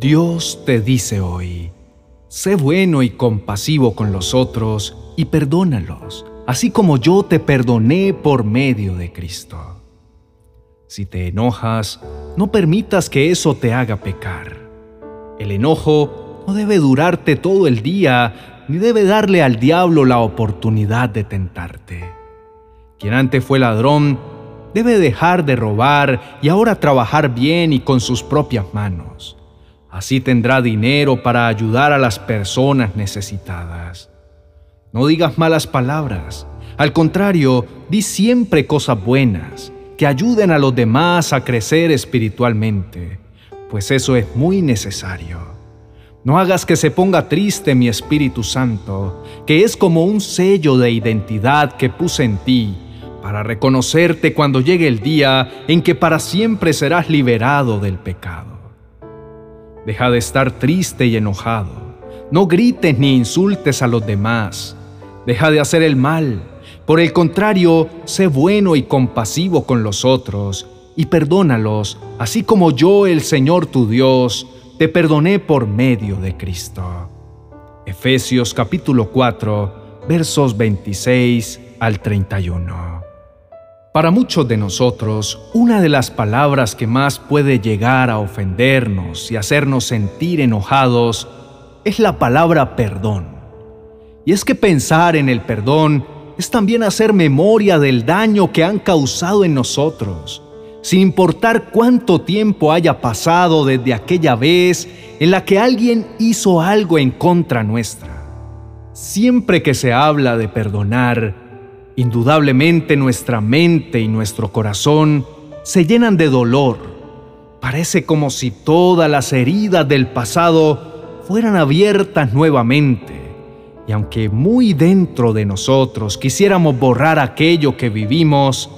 Dios te dice hoy, sé bueno y compasivo con los otros y perdónalos, así como yo te perdoné por medio de Cristo. Si te enojas, no permitas que eso te haga pecar. El enojo no debe durarte todo el día, ni debe darle al diablo la oportunidad de tentarte. Quien antes fue ladrón, debe dejar de robar y ahora trabajar bien y con sus propias manos. Así tendrá dinero para ayudar a las personas necesitadas. No digas malas palabras. Al contrario, di siempre cosas buenas que ayuden a los demás a crecer espiritualmente, pues eso es muy necesario. No hagas que se ponga triste mi Espíritu Santo, que es como un sello de identidad que puse en ti, para reconocerte cuando llegue el día en que para siempre serás liberado del pecado. Deja de estar triste y enojado. No grites ni insultes a los demás. Deja de hacer el mal. Por el contrario, sé bueno y compasivo con los otros y perdónalos, así como yo, el Señor tu Dios, te perdoné por medio de Cristo. Efesios capítulo 4, versos 26 al 31. Para muchos de nosotros, una de las palabras que más puede llegar a ofendernos y hacernos sentir enojados es la palabra perdón. Y es que pensar en el perdón es también hacer memoria del daño que han causado en nosotros, sin importar cuánto tiempo haya pasado desde aquella vez en la que alguien hizo algo en contra nuestra. Siempre que se habla de perdonar, Indudablemente nuestra mente y nuestro corazón se llenan de dolor. Parece como si todas las heridas del pasado fueran abiertas nuevamente. Y aunque muy dentro de nosotros quisiéramos borrar aquello que vivimos,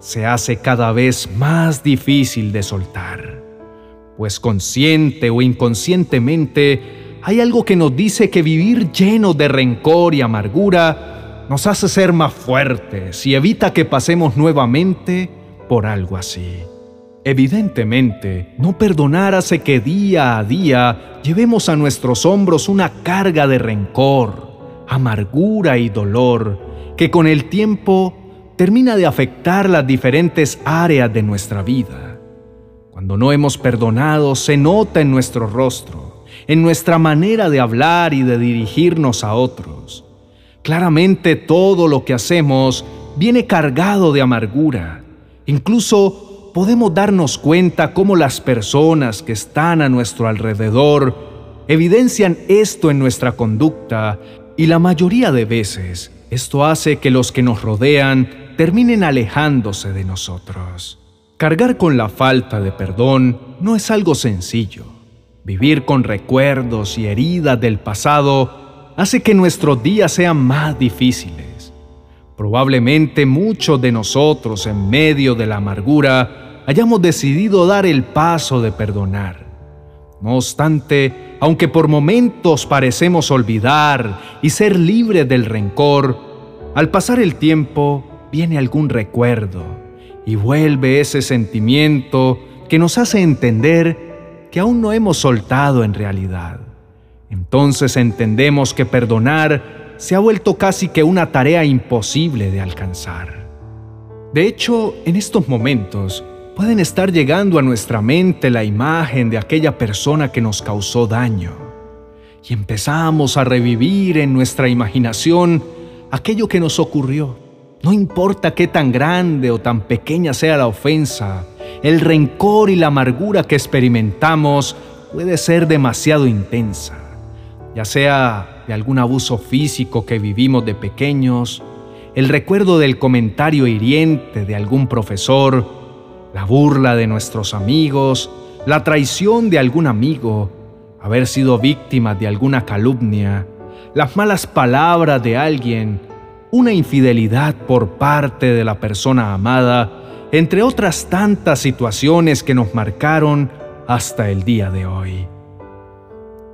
se hace cada vez más difícil de soltar. Pues consciente o inconscientemente hay algo que nos dice que vivir lleno de rencor y amargura nos hace ser más fuertes y evita que pasemos nuevamente por algo así. Evidentemente, no perdonar hace que día a día llevemos a nuestros hombros una carga de rencor, amargura y dolor que con el tiempo termina de afectar las diferentes áreas de nuestra vida. Cuando no hemos perdonado se nota en nuestro rostro, en nuestra manera de hablar y de dirigirnos a otros Claramente todo lo que hacemos viene cargado de amargura. Incluso podemos darnos cuenta cómo las personas que están a nuestro alrededor evidencian esto en nuestra conducta y la mayoría de veces esto hace que los que nos rodean terminen alejándose de nosotros. Cargar con la falta de perdón no es algo sencillo. Vivir con recuerdos y heridas del pasado hace que nuestros días sean más difíciles. Probablemente muchos de nosotros en medio de la amargura hayamos decidido dar el paso de perdonar. No obstante, aunque por momentos parecemos olvidar y ser libres del rencor, al pasar el tiempo viene algún recuerdo y vuelve ese sentimiento que nos hace entender que aún no hemos soltado en realidad. Entonces entendemos que perdonar se ha vuelto casi que una tarea imposible de alcanzar. De hecho, en estos momentos pueden estar llegando a nuestra mente la imagen de aquella persona que nos causó daño y empezamos a revivir en nuestra imaginación aquello que nos ocurrió. No importa qué tan grande o tan pequeña sea la ofensa, el rencor y la amargura que experimentamos puede ser demasiado intensa ya sea de algún abuso físico que vivimos de pequeños, el recuerdo del comentario hiriente de algún profesor, la burla de nuestros amigos, la traición de algún amigo, haber sido víctima de alguna calumnia, las malas palabras de alguien, una infidelidad por parte de la persona amada, entre otras tantas situaciones que nos marcaron hasta el día de hoy.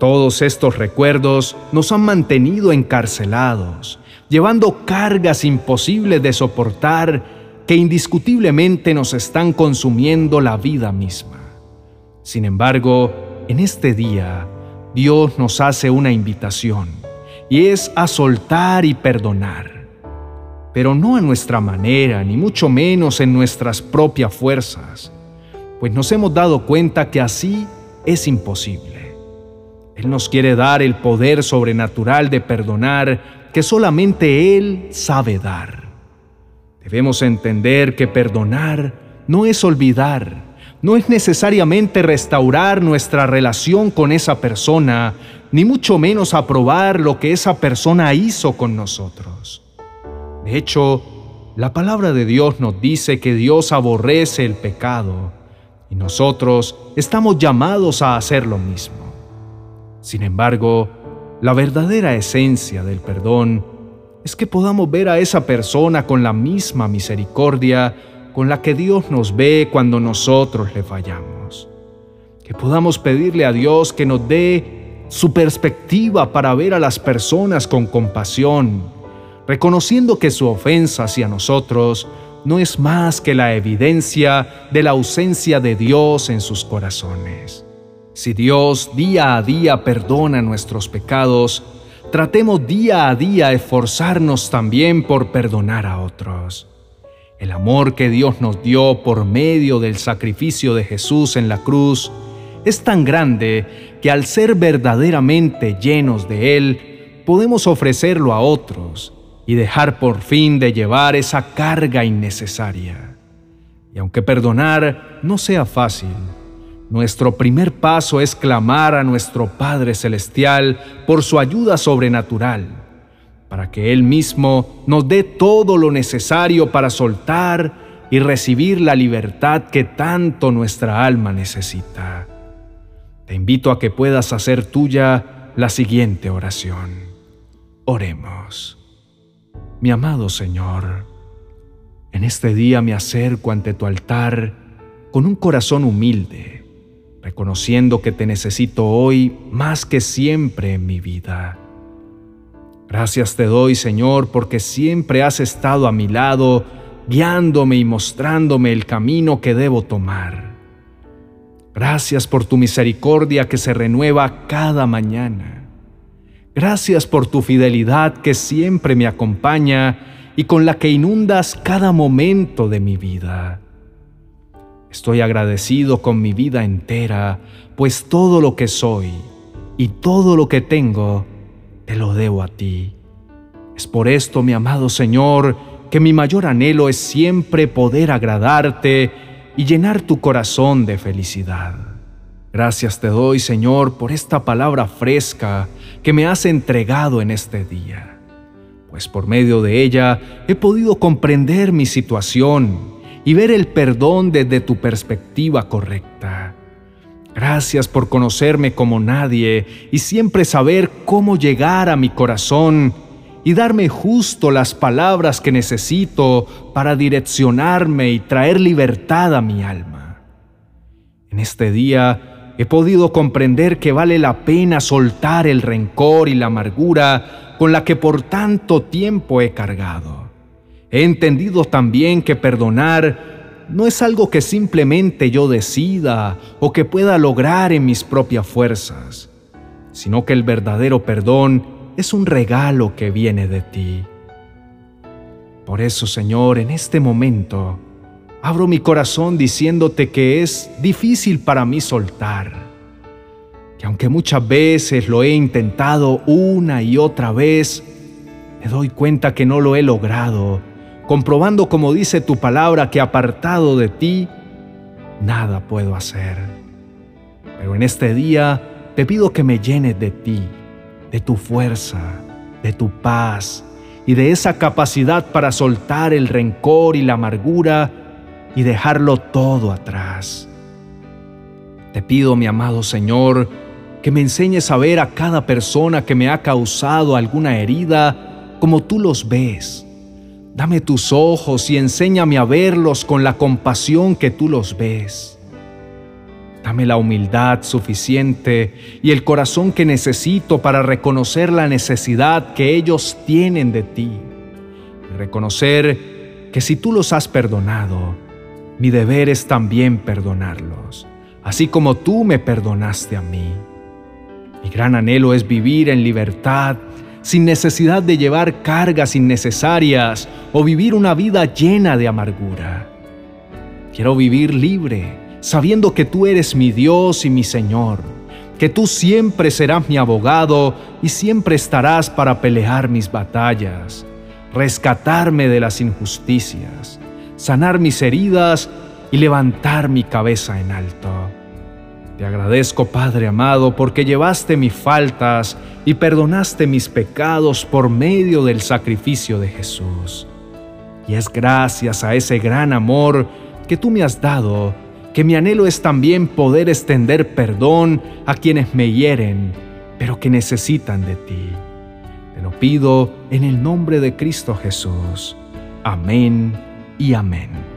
Todos estos recuerdos nos han mantenido encarcelados, llevando cargas imposibles de soportar que indiscutiblemente nos están consumiendo la vida misma. Sin embargo, en este día Dios nos hace una invitación y es a soltar y perdonar, pero no a nuestra manera, ni mucho menos en nuestras propias fuerzas, pues nos hemos dado cuenta que así es imposible. Él nos quiere dar el poder sobrenatural de perdonar que solamente Él sabe dar. Debemos entender que perdonar no es olvidar, no es necesariamente restaurar nuestra relación con esa persona, ni mucho menos aprobar lo que esa persona hizo con nosotros. De hecho, la palabra de Dios nos dice que Dios aborrece el pecado y nosotros estamos llamados a hacer lo mismo. Sin embargo, la verdadera esencia del perdón es que podamos ver a esa persona con la misma misericordia con la que Dios nos ve cuando nosotros le fallamos. Que podamos pedirle a Dios que nos dé su perspectiva para ver a las personas con compasión, reconociendo que su ofensa hacia nosotros no es más que la evidencia de la ausencia de Dios en sus corazones. Si Dios día a día perdona nuestros pecados, tratemos día a día esforzarnos también por perdonar a otros. El amor que Dios nos dio por medio del sacrificio de Jesús en la cruz es tan grande que al ser verdaderamente llenos de Él, podemos ofrecerlo a otros y dejar por fin de llevar esa carga innecesaria. Y aunque perdonar no sea fácil, nuestro primer paso es clamar a nuestro Padre Celestial por su ayuda sobrenatural para que Él mismo nos dé todo lo necesario para soltar y recibir la libertad que tanto nuestra alma necesita. Te invito a que puedas hacer tuya la siguiente oración. Oremos. Mi amado Señor, en este día me acerco ante tu altar con un corazón humilde, reconociendo que te necesito hoy más que siempre en mi vida. Gracias te doy, Señor, porque siempre has estado a mi lado, guiándome y mostrándome el camino que debo tomar. Gracias por tu misericordia que se renueva cada mañana. Gracias por tu fidelidad que siempre me acompaña y con la que inundas cada momento de mi vida. Estoy agradecido con mi vida entera, pues todo lo que soy y todo lo que tengo te lo debo a ti. Es por esto, mi amado Señor, que mi mayor anhelo es siempre poder agradarte y llenar tu corazón de felicidad. Gracias te doy, Señor, por esta palabra fresca que me has entregado en este día, pues por medio de ella he podido comprender mi situación y ver el perdón desde tu perspectiva correcta. Gracias por conocerme como nadie y siempre saber cómo llegar a mi corazón y darme justo las palabras que necesito para direccionarme y traer libertad a mi alma. En este día he podido comprender que vale la pena soltar el rencor y la amargura con la que por tanto tiempo he cargado. He entendido también que perdonar no es algo que simplemente yo decida o que pueda lograr en mis propias fuerzas, sino que el verdadero perdón es un regalo que viene de ti. Por eso, Señor, en este momento, abro mi corazón diciéndote que es difícil para mí soltar, que aunque muchas veces lo he intentado una y otra vez, me doy cuenta que no lo he logrado comprobando como dice tu palabra que apartado de ti, nada puedo hacer. Pero en este día te pido que me llenes de ti, de tu fuerza, de tu paz y de esa capacidad para soltar el rencor y la amargura y dejarlo todo atrás. Te pido, mi amado Señor, que me enseñes a ver a cada persona que me ha causado alguna herida como tú los ves Dame tus ojos y enséñame a verlos con la compasión que tú los ves. Dame la humildad suficiente y el corazón que necesito para reconocer la necesidad que ellos tienen de ti. Reconocer que si tú los has perdonado, mi deber es también perdonarlos, así como tú me perdonaste a mí. Mi gran anhelo es vivir en libertad, sin necesidad de llevar cargas innecesarias o vivir una vida llena de amargura. Quiero vivir libre, sabiendo que tú eres mi Dios y mi Señor, que tú siempre serás mi abogado y siempre estarás para pelear mis batallas, rescatarme de las injusticias, sanar mis heridas y levantar mi cabeza en alto. Te agradezco, Padre amado, porque llevaste mis faltas y perdonaste mis pecados por medio del sacrificio de Jesús. Y es gracias a ese gran amor que tú me has dado que mi anhelo es también poder extender perdón a quienes me hieren, pero que necesitan de ti. Te lo pido en el nombre de Cristo Jesús. Amén y amén.